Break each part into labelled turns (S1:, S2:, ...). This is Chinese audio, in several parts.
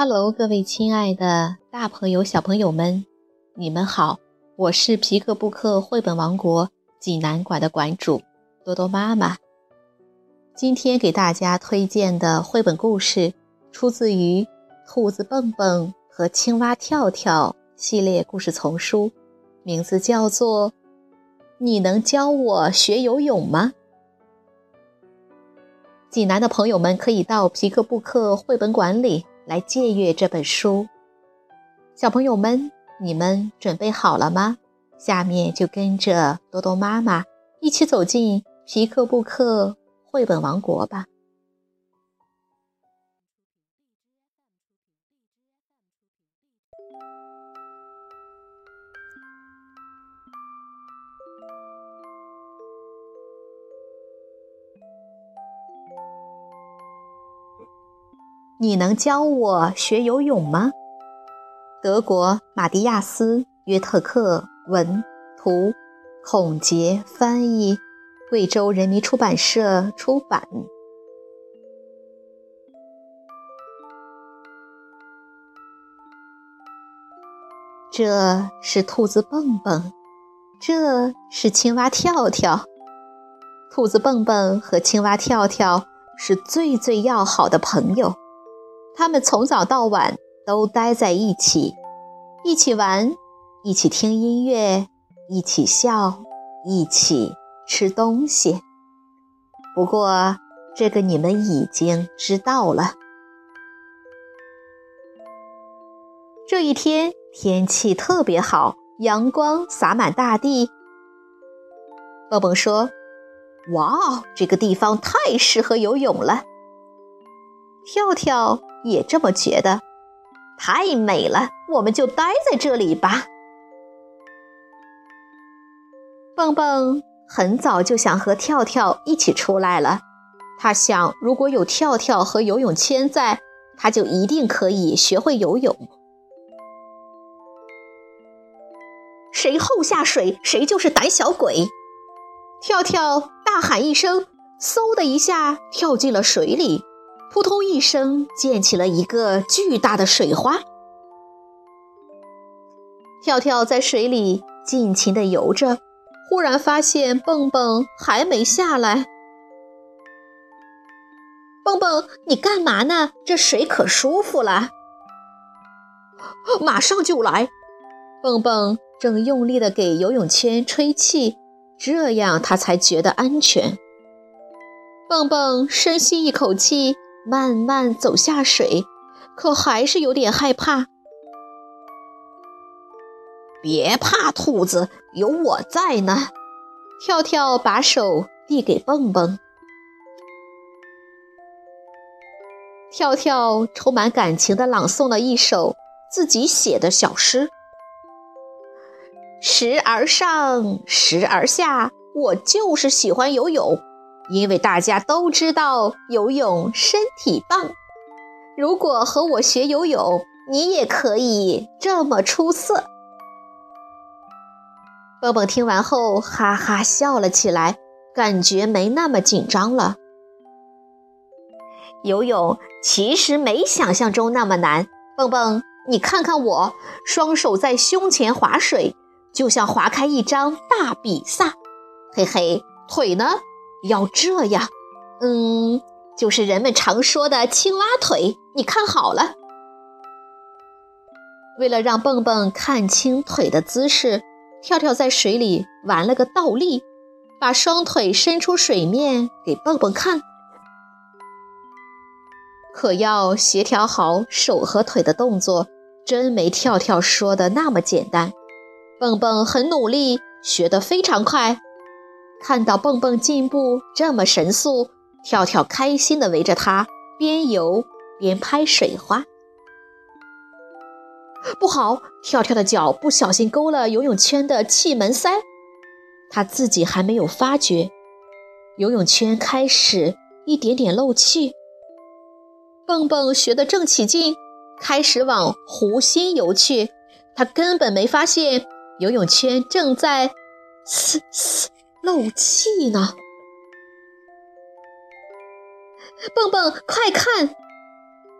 S1: Hello，各位亲爱的大朋友、小朋友们，你们好！我是皮克布克绘本王国济南馆的馆主多多妈妈。今天给大家推荐的绘本故事，出自于《兔子蹦蹦和青蛙跳跳》系列故事丛书，名字叫做《你能教我学游泳吗》。济南的朋友们可以到皮克布克绘本馆里。来借阅这本书，小朋友们，你们准备好了吗？下面就跟着多多妈妈一起走进皮克布克绘本王国吧。你能教我学游泳吗？德国马蒂亚斯·约特克文图，孔杰翻译，贵州人民出版社出版。这是兔子蹦蹦，这是青蛙跳跳。兔子蹦蹦和青蛙跳跳是最最要好的朋友。他们从早到晚都待在一起，一起玩，一起听音乐，一起笑，一起吃东西。不过，这个你们已经知道了。这一天天气特别好，阳光洒满大地。蹦蹦说：“哇哦，这个地方太适合游泳了。”跳跳。也这么觉得，太美了，我们就待在这里吧。蹦蹦很早就想和跳跳一起出来了，他想，如果有跳跳和游泳圈在，他就一定可以学会游泳。谁后下水，谁就是胆小鬼！跳跳大喊一声，嗖的一下跳进了水里。扑通一声，溅起了一个巨大的水花。跳跳在水里尽情地游着，忽然发现蹦蹦还没下来。蹦蹦，你干嘛呢？这水可舒服了。马上就来。蹦蹦正用力地给游泳圈吹气，这样他才觉得安全。蹦蹦深吸一口气。慢慢走下水，可还是有点害怕。别怕，兔子，有我在呢。跳跳把手递给蹦蹦。跳跳充满感情地朗诵了一首自己写的小诗：“时而上，时而下，我就是喜欢游泳。”因为大家都知道游泳身体棒，如果和我学游泳，你也可以这么出色。蹦蹦听完后哈哈笑了起来，感觉没那么紧张了。游泳其实没想象中那么难。蹦蹦，你看看我，双手在胸前划水，就像划开一张大比萨。嘿嘿，腿呢？要这样，嗯，就是人们常说的青蛙腿。你看好了。为了让蹦蹦看清腿的姿势，跳跳在水里玩了个倒立，把双腿伸出水面给蹦蹦看。可要协调好手和腿的动作，真没跳跳说的那么简单。蹦蹦很努力，学得非常快。看到蹦蹦进步这么神速，跳跳开心地围着它边游边拍水花。不好，跳跳的脚不小心勾了游泳圈的气门塞，他自己还没有发觉，游泳圈开始一点点漏气。蹦蹦学得正起劲，开始往湖心游去，他根本没发现游泳圈正在嘶嘶。漏气呢！蹦蹦，快看！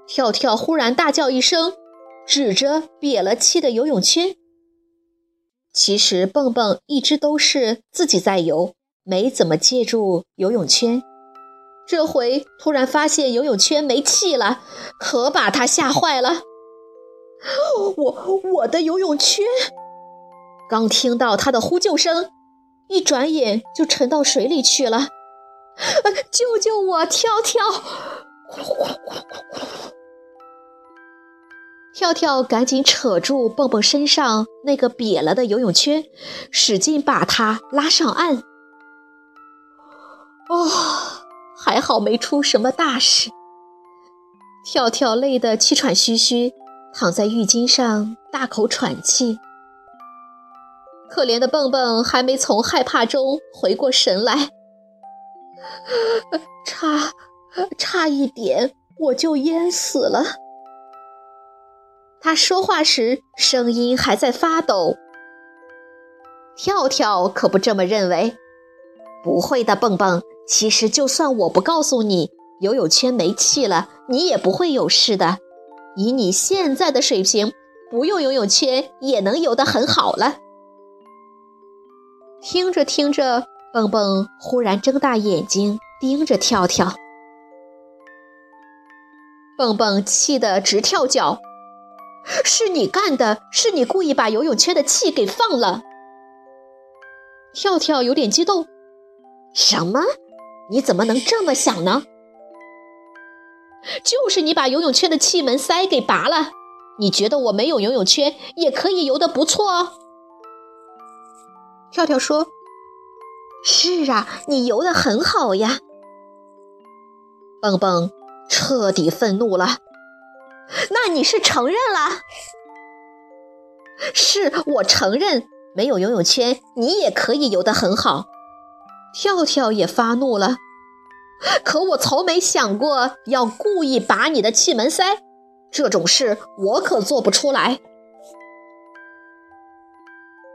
S1: 跳跳忽然大叫一声，指着瘪了气的游泳圈。其实蹦蹦一直都是自己在游，没怎么借助游泳圈。这回突然发现游泳圈没气了，可把他吓坏了。我我的游泳圈！刚听到他的呼救声，一转眼就沉到水里去了。救救我，跳跳！跳跳赶紧扯住蹦蹦身上那个瘪了的游泳圈，使劲把它拉上岸。哦，还好没出什么大事。跳跳累得气喘吁吁，躺在浴巾上大口喘气。可怜的蹦蹦还没从害怕中回过神来，差差一点我就淹死了。他说话时声音还在发抖。跳跳可不这么认为，不会的，蹦蹦。其实就算我不告诉你游泳圈没气了，你也不会有事的。以你现在的水平，不用游泳圈也能游得很好了。听着听着，蹦蹦忽然睁大眼睛盯着跳跳，蹦蹦气得直跳脚。是你干的，是你故意把游泳圈的气给放了。跳跳有点激动，什么？你怎么能这么想呢？就是你把游泳圈的气门塞给拔了。你觉得我没有游泳圈也可以游得不错哦？跳跳说：“是啊，你游得很好呀。”蹦蹦彻底愤怒了。那你是承认了？是我承认，没有游泳圈，你也可以游得很好。跳跳也发怒了，可我从没想过要故意拔你的气门塞，这种事我可做不出来。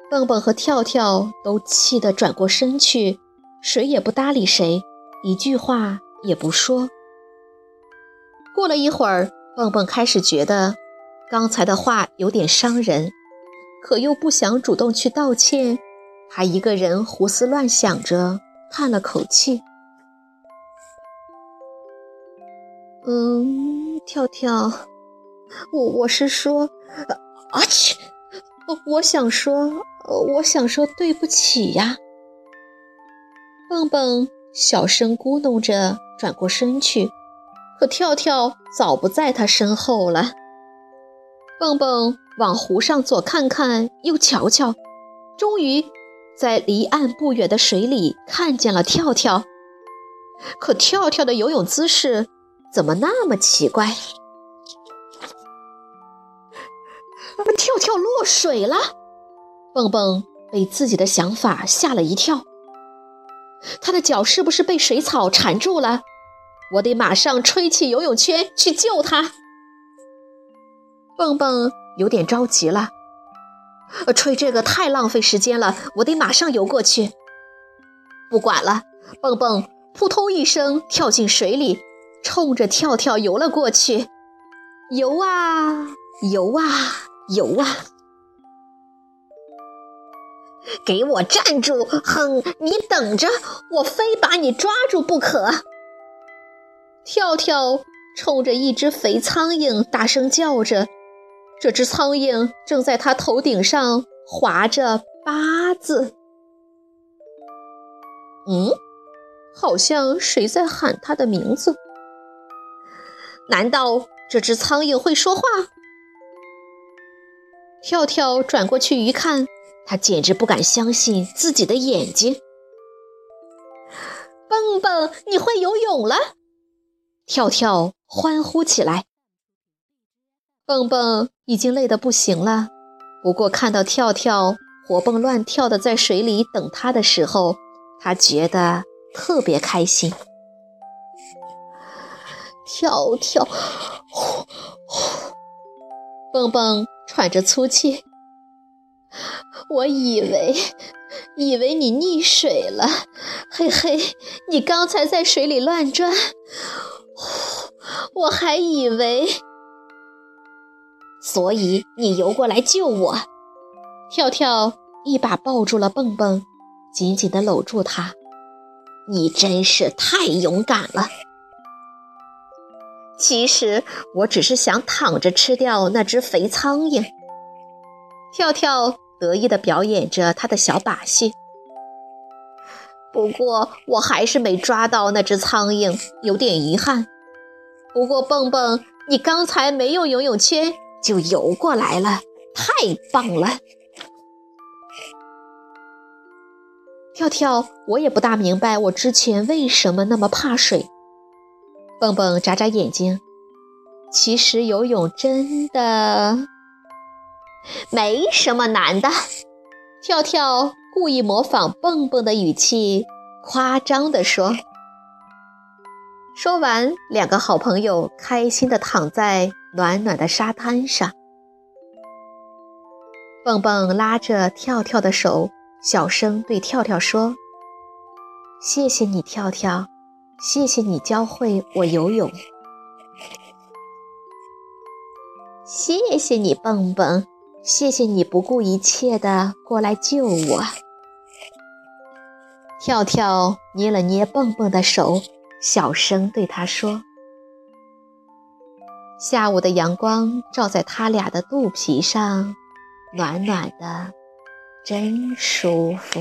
S1: 蹦蹦和跳跳都气得转过身去，谁也不搭理谁，一句话也不说。过了一会儿。蹦蹦开始觉得刚才的话有点伤人，可又不想主动去道歉。他一个人胡思乱想着，叹了口气：“嗯，跳跳，我我是说，啊去，我想说，呃我想说对不起呀。”蹦蹦小声咕哝着，转过身去。可跳跳早不在他身后了。蹦蹦往湖上左看看，右瞧瞧，终于在离岸不远的水里看见了跳跳。可跳跳的游泳姿势怎么那么奇怪？跳跳落水了！蹦蹦被自己的想法吓了一跳。他的脚是不是被水草缠住了？我得马上吹起游泳圈去救他。蹦蹦有点着急了，吹这个太浪费时间了，我得马上游过去。不管了，蹦蹦扑通一声跳进水里，冲着跳跳游了过去。游啊游啊游啊！给我站住！哼，你等着，我非把你抓住不可！跳跳冲着一只肥苍蝇大声叫着，这只苍蝇正在他头顶上划着八字。嗯，好像谁在喊他的名字？难道这只苍蝇会说话？跳跳转过去一看，他简直不敢相信自己的眼睛。蹦蹦，你会游泳了！跳跳欢呼起来，蹦蹦已经累得不行了。不过看到跳跳活蹦乱跳的在水里等他的时候，他觉得特别开心。跳跳，呼呼，蹦蹦喘着粗气。我以为，以为你溺水了，嘿嘿，你刚才在水里乱转。我还以为……所以你游过来救我。跳跳一把抱住了蹦蹦，紧紧地搂住他。你真是太勇敢了。其实我只是想躺着吃掉那只肥苍蝇。跳跳得意地表演着他的小把戏。不过我还是没抓到那只苍蝇，有点遗憾。不过蹦蹦，你刚才没用游泳圈就游过来了，太棒了！跳跳，我也不大明白我之前为什么那么怕水。蹦蹦眨眨眼睛，其实游泳真的 没什么难的。跳跳故意模仿蹦蹦的语气，夸张地说。说完，两个好朋友开心地躺在暖暖的沙滩上。蹦蹦拉着跳跳的手，小声对跳跳说：“谢谢你，跳跳。”谢谢你教会我游泳，谢谢你蹦蹦，谢谢你不顾一切的过来救我。跳跳捏了捏蹦蹦的手，小声对他说：“下午的阳光照在他俩的肚皮上，暖暖的，真舒服。”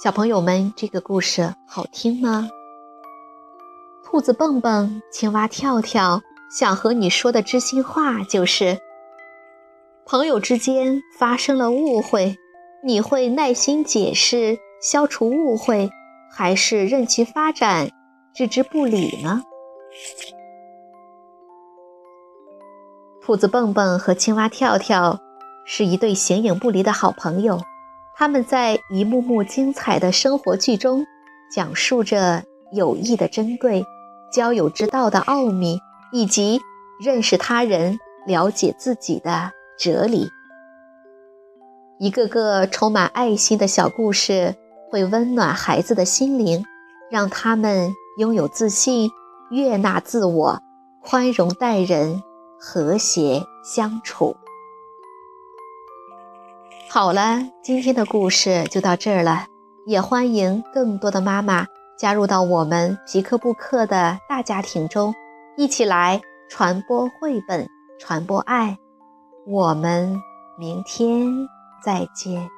S1: 小朋友们，这个故事好听吗？兔子蹦蹦、青蛙跳跳想和你说的知心话就是：朋友之间发生了误会，你会耐心解释、消除误会，还是任其发展、置之不理呢？兔子蹦蹦和青蛙跳跳是一对形影不离的好朋友。他们在一幕幕精彩的生活剧中，讲述着友谊的珍贵、交友之道的奥秘，以及认识他人、了解自己的哲理。一个个充满爱心的小故事，会温暖孩子的心灵，让他们拥有自信、悦纳自我、宽容待人、和谐相处。好了，今天的故事就到这儿了。也欢迎更多的妈妈加入到我们皮克布克的大家庭中，一起来传播绘本，传播爱。我们明天再见。